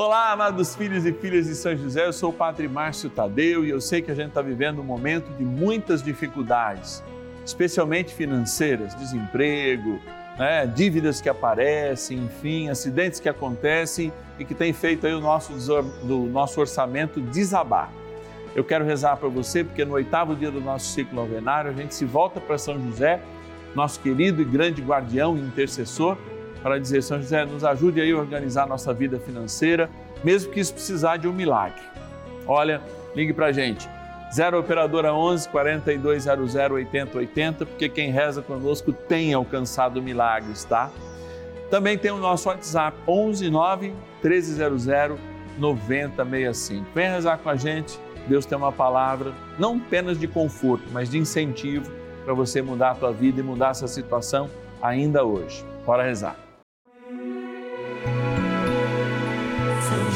Olá, amados filhos e filhas de São José, eu sou o Padre Márcio Tadeu e eu sei que a gente está vivendo um momento de muitas dificuldades, especialmente financeiras, desemprego, né, dívidas que aparecem, enfim, acidentes que acontecem e que tem feito aí o nosso, do nosso orçamento desabar. Eu quero rezar para você porque no oitavo dia do nosso ciclo novenário a gente se volta para São José, nosso querido e grande guardião e intercessor, para dizer: São José, nos ajude aí a organizar nossa vida financeira, mesmo que isso precisar de um milagre. Olha, ligue para a gente. 0 Operadora 11 4200 8080, porque quem reza conosco tem alcançado milagres, tá? Também tem o nosso WhatsApp 11 9 1300 9065. Vem rezar com a gente. Deus tem uma palavra, não apenas de conforto, mas de incentivo para você mudar a tua vida e mudar essa situação ainda hoje. Bora rezar.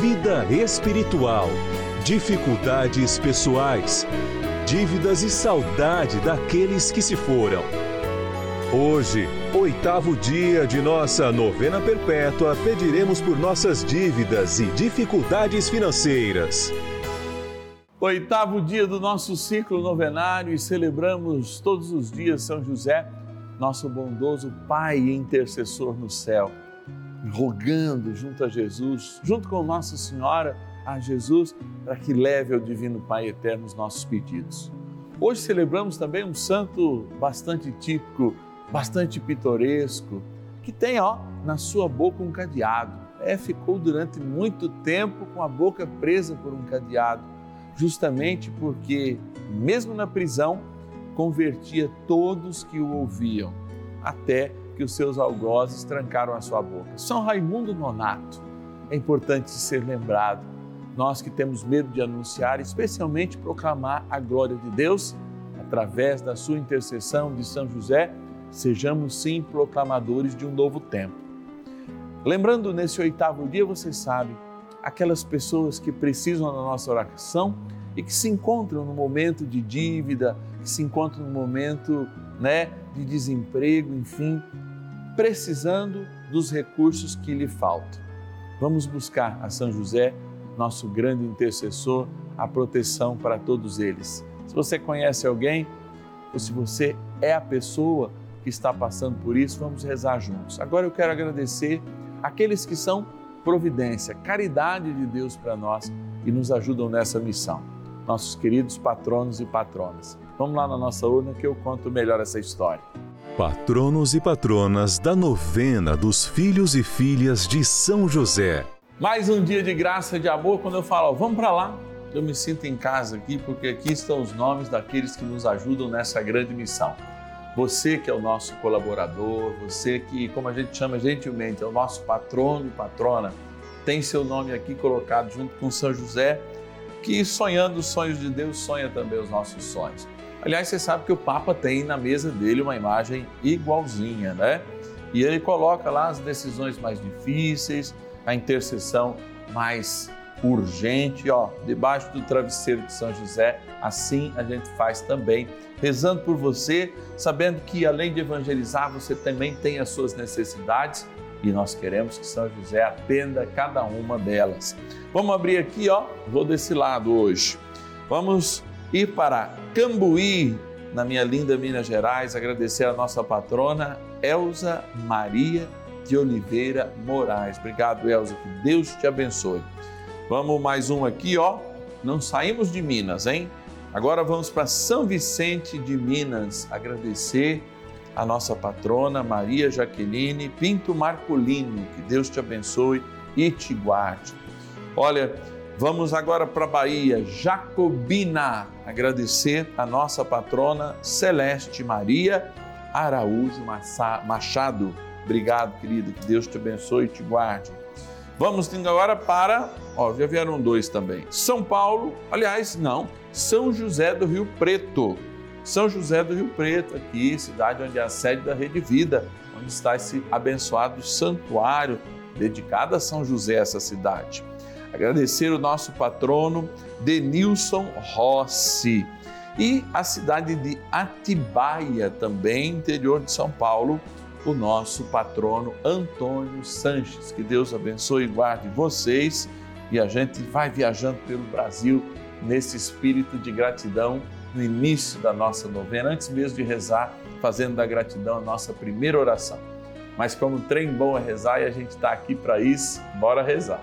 vida espiritual, dificuldades pessoais, dívidas e saudade daqueles que se foram. Hoje, oitavo dia de nossa novena perpétua, pediremos por nossas dívidas e dificuldades financeiras. Oitavo dia do nosso ciclo novenário e celebramos todos os dias São José, nosso bondoso Pai e intercessor no céu rogando junto a Jesus, junto com Nossa Senhora, a Jesus, para que leve ao Divino Pai Eterno os nossos pedidos. Hoje celebramos também um santo bastante típico, bastante pitoresco, que tem ó, na sua boca um cadeado. É, ficou durante muito tempo com a boca presa por um cadeado, justamente porque, mesmo na prisão, convertia todos que o ouviam, até que os seus algozes trancaram a sua boca. São Raimundo Nonato, é importante ser lembrado. Nós que temos medo de anunciar, especialmente proclamar a glória de Deus, através da sua intercessão de São José, sejamos sim proclamadores de um novo tempo. Lembrando nesse oitavo dia, você sabe, aquelas pessoas que precisam da nossa oração e que se encontram no momento de dívida, que se encontram no momento né, de desemprego, enfim, precisando dos recursos que lhe faltam. Vamos buscar a São José, nosso grande intercessor, a proteção para todos eles. Se você conhece alguém, ou se você é a pessoa que está passando por isso, vamos rezar juntos. Agora eu quero agradecer aqueles que são providência, caridade de Deus para nós e nos ajudam nessa missão. Nossos queridos patronos e patronas. Vamos lá na nossa urna que eu conto melhor essa história. Patronos e patronas da novena dos filhos e filhas de São José. Mais um dia de graça e de amor. Quando eu falo, ó, vamos para lá, eu me sinto em casa aqui, porque aqui estão os nomes daqueles que nos ajudam nessa grande missão. Você que é o nosso colaborador, você que, como a gente chama gentilmente, é o nosso patrono e patrona, tem seu nome aqui colocado junto com São José, que sonhando os sonhos de Deus, sonha também os nossos sonhos. Aliás, você sabe que o Papa tem na mesa dele uma imagem igualzinha, né? E ele coloca lá as decisões mais difíceis, a intercessão mais urgente, ó, debaixo do travesseiro de São José. Assim a gente faz também, rezando por você, sabendo que além de evangelizar, você também tem as suas necessidades e nós queremos que São José atenda cada uma delas. Vamos abrir aqui, ó, vou desse lado hoje. Vamos ir para Cambuí, na minha linda Minas Gerais, agradecer a nossa patrona Elza Maria de Oliveira Moraes. Obrigado, Elza, que Deus te abençoe. Vamos mais um aqui, ó. Não saímos de Minas, hein? Agora vamos para São Vicente de Minas, agradecer a nossa patrona Maria Jaqueline Pinto Marcolino. Que Deus te abençoe e te guarde. Olha, vamos agora para a Bahia, Jacobina, agradecer a nossa patrona Celeste Maria Araújo Machado. Obrigado, querido, que Deus te abençoe e te guarde. Vamos agora para, ó, já vieram dois também. São Paulo, aliás, não, São José do Rio Preto. São José do Rio Preto, aqui, cidade onde é a sede da Rede Vida, onde está esse abençoado santuário dedicado a São José, essa cidade. Agradecer o nosso patrono Denilson Rossi e a cidade de Atibaia, também interior de São Paulo, o nosso patrono Antônio Sanches. Que Deus abençoe e guarde vocês e a gente vai viajando pelo Brasil nesse espírito de gratidão no início da nossa novena, antes mesmo de rezar, fazendo da gratidão a nossa primeira oração. Mas como trem bom é rezar e a gente está aqui para isso, bora rezar.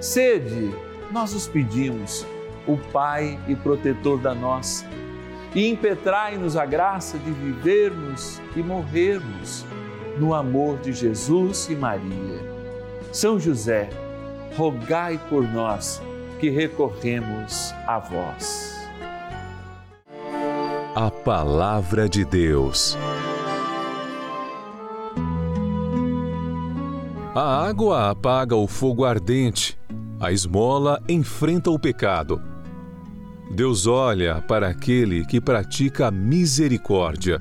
Sede, nós os pedimos, o Pai e protetor da nossa e impetrai-nos a graça de vivermos e morrermos no amor de Jesus e Maria. São José, rogai por nós que recorremos a vós. A Palavra de Deus. A água apaga o fogo ardente, a esmola enfrenta o pecado Deus olha para aquele que pratica a misericórdia.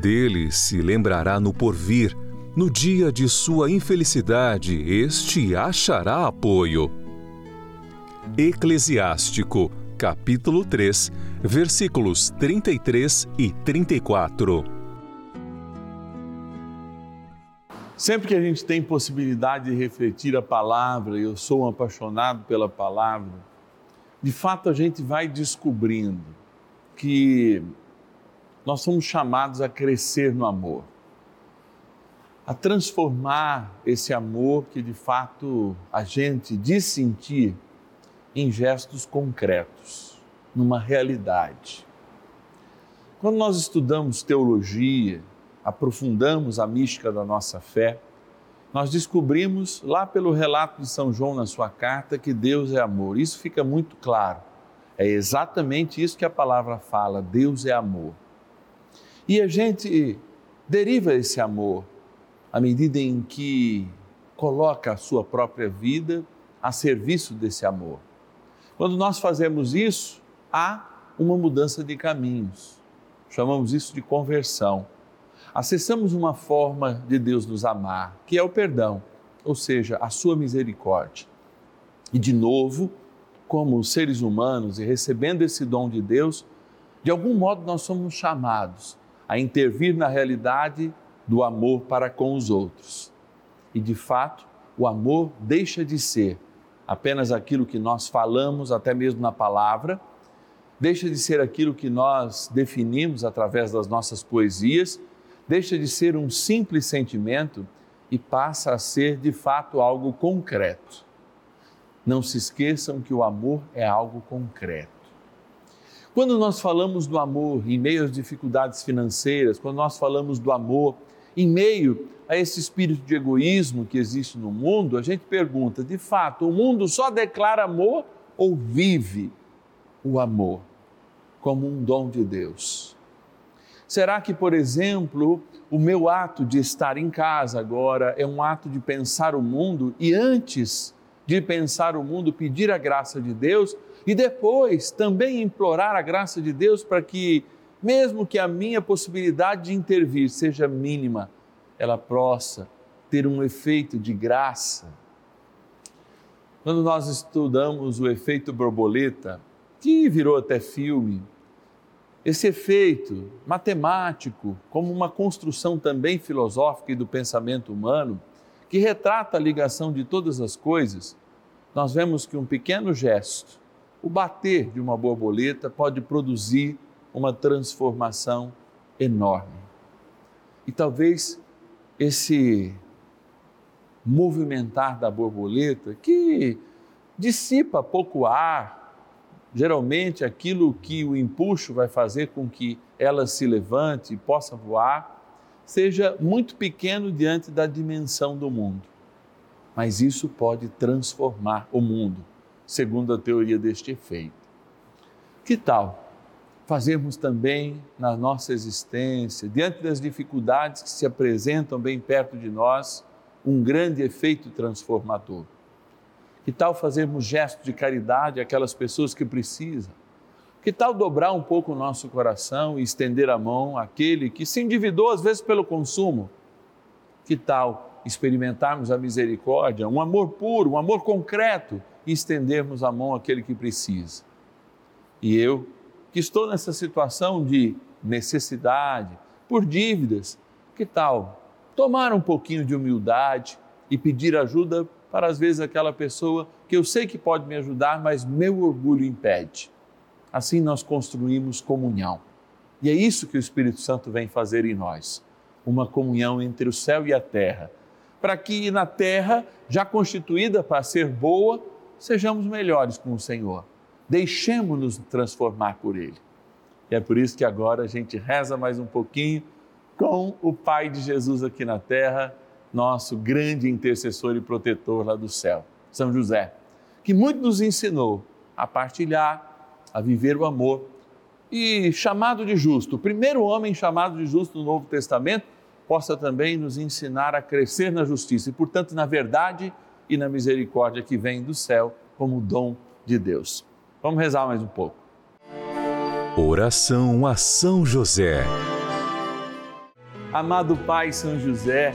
Dele se lembrará no porvir, no dia de sua infelicidade, este achará apoio. Eclesiástico, capítulo 3, versículos 33 e 34. Sempre que a gente tem possibilidade de refletir a palavra, eu sou um apaixonado pela palavra, de fato a gente vai descobrindo que nós somos chamados a crescer no amor, a transformar esse amor que de fato a gente diz sentir em gestos concretos, numa realidade. Quando nós estudamos teologia, aprofundamos a mística da nossa fé, nós descobrimos lá pelo relato de São João na sua carta que Deus é amor. Isso fica muito claro. É exatamente isso que a palavra fala: Deus é amor. E a gente deriva esse amor à medida em que coloca a sua própria vida a serviço desse amor. Quando nós fazemos isso, há uma mudança de caminhos. Chamamos isso de conversão acessamos uma forma de Deus nos amar, que é o perdão, ou seja, a sua misericórdia. E de novo, como seres humanos e recebendo esse dom de Deus, de algum modo nós somos chamados a intervir na realidade do amor para com os outros. E de fato, o amor deixa de ser apenas aquilo que nós falamos, até mesmo na palavra, deixa de ser aquilo que nós definimos através das nossas poesias deixa de ser um simples sentimento e passa a ser de fato algo concreto. Não se esqueçam que o amor é algo concreto. Quando nós falamos do amor em meio às dificuldades financeiras, quando nós falamos do amor em meio a esse espírito de egoísmo que existe no mundo, a gente pergunta: de fato, o mundo só declara amor ou vive o amor como um dom de Deus? Será que, por exemplo, o meu ato de estar em casa agora é um ato de pensar o mundo e antes de pensar o mundo, pedir a graça de Deus e depois também implorar a graça de Deus para que, mesmo que a minha possibilidade de intervir seja mínima, ela possa ter um efeito de graça? Quando nós estudamos o efeito borboleta, que virou até filme, esse efeito matemático, como uma construção também filosófica e do pensamento humano, que retrata a ligação de todas as coisas, nós vemos que um pequeno gesto, o bater de uma borboleta, pode produzir uma transformação enorme. E talvez esse movimentar da borboleta, que dissipa pouco ar, geralmente aquilo que o empuxo vai fazer com que ela se levante e possa voar, seja muito pequeno diante da dimensão do mundo. Mas isso pode transformar o mundo, segundo a teoria deste efeito. Que tal fazermos também na nossa existência, diante das dificuldades que se apresentam bem perto de nós, um grande efeito transformador? Que tal fazermos gestos de caridade àquelas pessoas que precisam? Que tal dobrar um pouco o nosso coração e estender a mão àquele que se endividou às vezes pelo consumo? Que tal experimentarmos a misericórdia, um amor puro, um amor concreto e estendermos a mão àquele que precisa? E eu, que estou nessa situação de necessidade, por dívidas, que tal tomar um pouquinho de humildade e pedir ajuda para às vezes aquela pessoa que eu sei que pode me ajudar, mas meu orgulho impede. Assim nós construímos comunhão. E é isso que o Espírito Santo vem fazer em nós, uma comunhão entre o céu e a terra, para que na terra, já constituída para ser boa, sejamos melhores com o Senhor. Deixemos-nos transformar por Ele. E é por isso que agora a gente reza mais um pouquinho com o Pai de Jesus aqui na terra nosso grande intercessor e protetor lá do céu, São José, que muito nos ensinou a partilhar, a viver o amor e chamado de justo, o primeiro homem chamado de justo no Novo Testamento, possa também nos ensinar a crescer na justiça e, portanto, na verdade e na misericórdia que vem do céu como dom de Deus. Vamos rezar mais um pouco. Oração a São José. Amado Pai São José,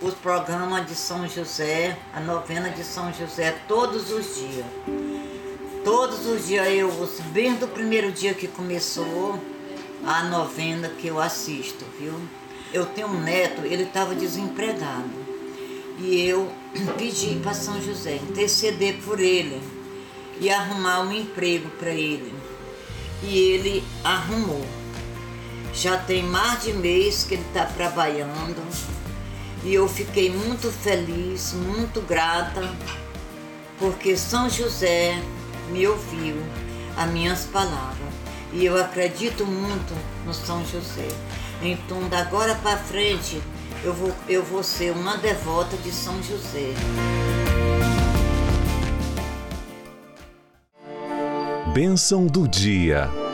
os programas de São José, a novena de São José, todos os dias. Todos os dias eu bem do primeiro dia que começou a novena que eu assisto, viu? Eu tenho um neto, ele estava desempregado. E eu pedi para São José interceder por ele e arrumar um emprego para ele. E ele arrumou. Já tem mais de mês que ele está trabalhando e eu fiquei muito feliz, muito grata, porque São José me ouviu as minhas palavras e eu acredito muito no São José. Então, da agora para frente, eu vou, eu vou ser uma devota de São José. Bênção do dia.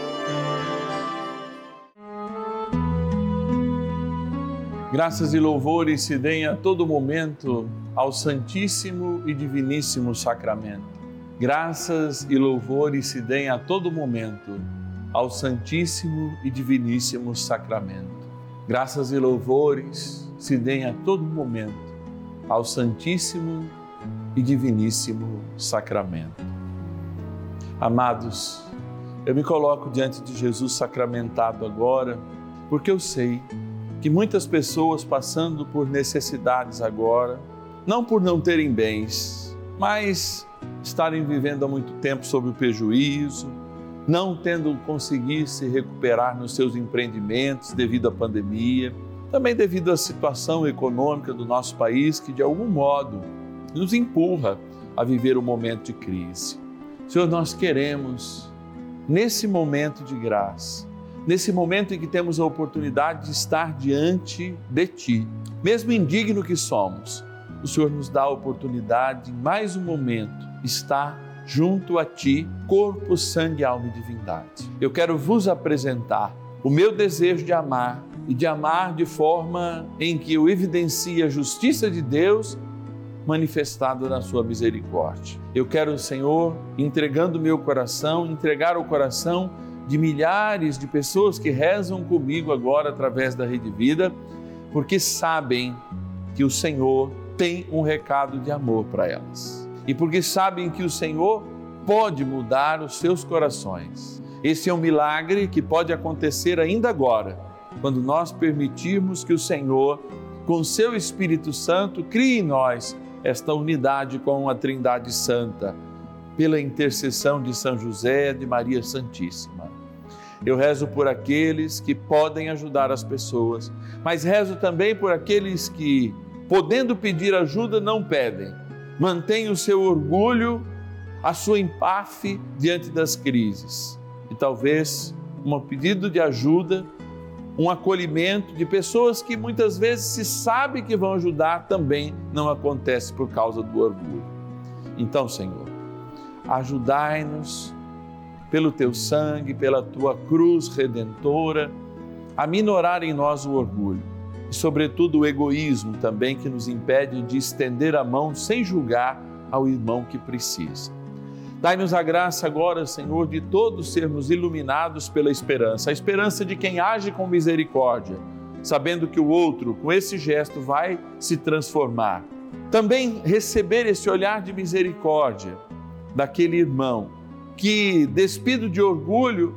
Graças e louvores se deem a todo momento ao Santíssimo e Diviníssimo Sacramento. Graças e louvores se deem a todo momento ao Santíssimo e Diviníssimo Sacramento. Graças e louvores se deem a todo momento ao Santíssimo e Diviníssimo Sacramento. Amados, eu me coloco diante de Jesus sacramentado agora, porque eu sei que muitas pessoas passando por necessidades agora, não por não terem bens, mas estarem vivendo há muito tempo sob o prejuízo, não tendo conseguido se recuperar nos seus empreendimentos devido à pandemia, também devido à situação econômica do nosso país que de algum modo nos empurra a viver um momento de crise. Senhor, nós queremos nesse momento de graça nesse momento em que temos a oportunidade de estar diante de Ti, mesmo indigno que somos, o Senhor nos dá a oportunidade, em mais um momento, estar junto a Ti, corpo, sangue, alma e divindade. Eu quero vos apresentar o meu desejo de amar e de amar de forma em que eu evidencie a justiça de Deus manifestada na Sua misericórdia. Eu quero, Senhor, entregando meu coração, entregar o coração de milhares de pessoas que rezam comigo agora através da Rede Vida, porque sabem que o Senhor tem um recado de amor para elas. E porque sabem que o Senhor pode mudar os seus corações. Esse é um milagre que pode acontecer ainda agora, quando nós permitirmos que o Senhor, com seu Espírito Santo, crie em nós esta unidade com a Trindade Santa, pela intercessão de São José, de Maria Santíssima. Eu rezo por aqueles que podem ajudar as pessoas, mas rezo também por aqueles que, podendo pedir ajuda, não pedem. Mantém o seu orgulho, a sua empáfia diante das crises. E talvez um pedido de ajuda, um acolhimento de pessoas que muitas vezes se sabe que vão ajudar também não acontece por causa do orgulho. Então, Senhor, ajudai-nos pelo teu sangue, pela tua cruz redentora, a minorar em nós o orgulho e, sobretudo, o egoísmo também que nos impede de estender a mão sem julgar ao irmão que precisa. Dai-nos a graça agora, Senhor, de todos sermos iluminados pela esperança, a esperança de quem age com misericórdia, sabendo que o outro, com esse gesto, vai se transformar. Também receber esse olhar de misericórdia daquele irmão que, despido de orgulho,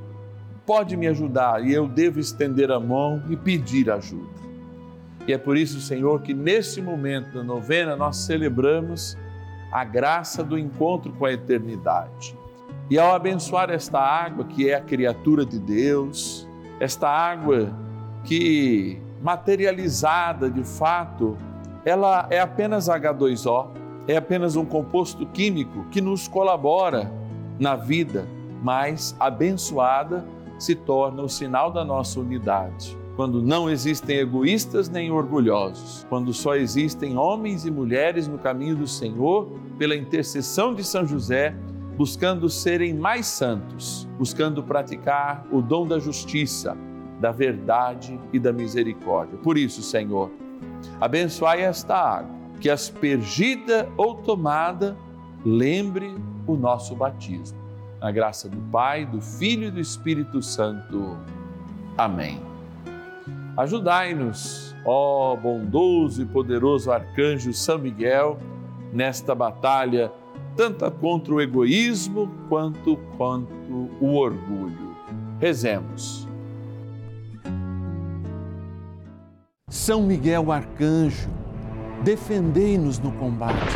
pode me ajudar e eu devo estender a mão e pedir ajuda. E é por isso, Senhor, que nesse momento da novena nós celebramos a graça do encontro com a eternidade. E ao abençoar esta água, que é a criatura de Deus, esta água que materializada de fato, ela é apenas H2O, é apenas um composto químico que nos colabora na vida, mas abençoada se torna o sinal da nossa unidade. Quando não existem egoístas nem orgulhosos, quando só existem homens e mulheres no caminho do Senhor, pela intercessão de São José, buscando serem mais santos, buscando praticar o dom da justiça, da verdade e da misericórdia. Por isso, Senhor, abençoai esta água, que aspergida ou tomada, lembre o nosso batismo. Na graça do Pai, do Filho e do Espírito Santo. Amém. Ajudai-nos, ó bondoso e poderoso arcanjo São Miguel, nesta batalha, tanto contra o egoísmo quanto contra o orgulho. Rezemos. São Miguel arcanjo, defendei-nos no combate.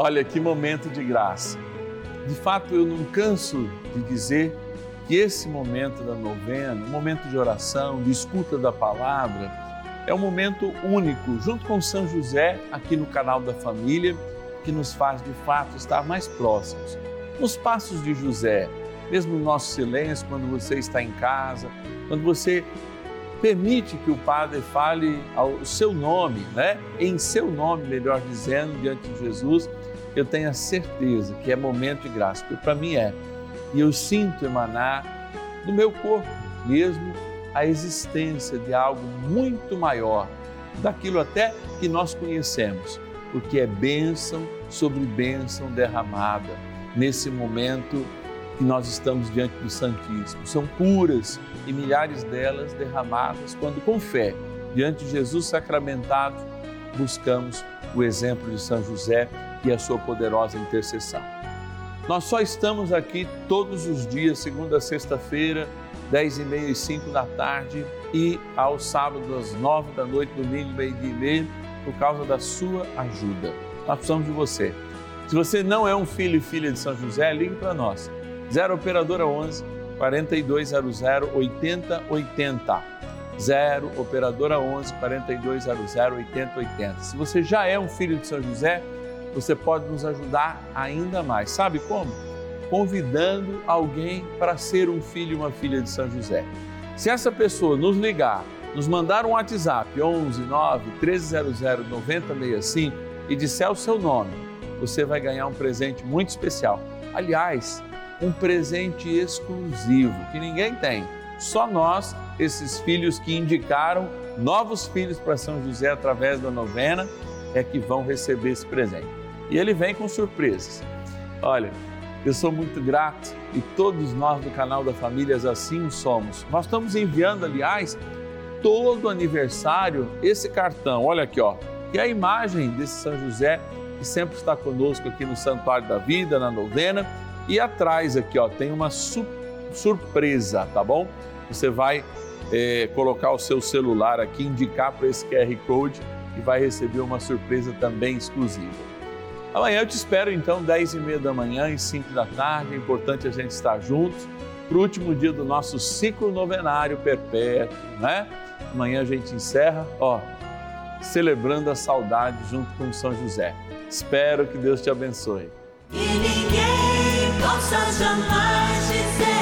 Olha que momento de graça. De fato, eu não canso de dizer que esse momento da novena, um momento de oração, de escuta da palavra, é um momento único, junto com São José, aqui no canal da família, que nos faz de fato estar mais próximos. Nos passos de José, mesmo no nosso silêncio, quando você está em casa, quando você permite que o Padre fale o seu nome, né? Em seu nome, melhor dizendo, diante de Jesus, eu tenho a certeza que é momento de graça, porque para mim é e eu sinto emanar do meu corpo mesmo a existência de algo muito maior daquilo até que nós conhecemos, porque é bênção sobre bênção derramada nesse momento que nós estamos diante do Santíssimo. São curas e milhares delas derramadas quando, com fé, diante de Jesus sacramentado, buscamos o exemplo de São José e a sua poderosa intercessão. Nós só estamos aqui todos os dias, segunda a sexta-feira, dez e meia e cinco da tarde e aos sábados às nove da noite, domingo, meio-dia e meio, por causa da sua ajuda. Nós precisamos de você. Se você não é um filho e filha de São José, ligue para nós. 0 Operadora 11 4200 8080. 0 Operadora 11 4200 8080. Se você já é um filho de São José, você pode nos ajudar ainda mais. Sabe como? Convidando alguém para ser um filho e uma filha de São José. Se essa pessoa nos ligar, nos mandar um WhatsApp 11 9 1300 9065 e disser o seu nome, você vai ganhar um presente muito especial. Aliás, um presente exclusivo que ninguém tem. Só nós, esses filhos que indicaram novos filhos para São José através da novena, é que vão receber esse presente e ele vem com surpresas. Olha, eu sou muito grato e todos nós do canal da Famílias assim somos. Nós estamos enviando, aliás, todo aniversário esse cartão. Olha aqui, ó, que é a imagem desse São José que sempre está conosco aqui no Santuário da Vida, na novena. E atrás aqui, ó, tem uma su surpresa, tá bom? Você vai é, colocar o seu celular aqui, indicar para esse QR Code e vai receber uma surpresa também exclusiva. Amanhã eu te espero então, 10 e meia da manhã e 5 da tarde. É importante a gente estar juntos para o último dia do nosso ciclo novenário perpétuo, né? Amanhã a gente encerra, ó, celebrando a saudade junto com São José. Espero que Deus te abençoe. E ninguém possa jamais dizer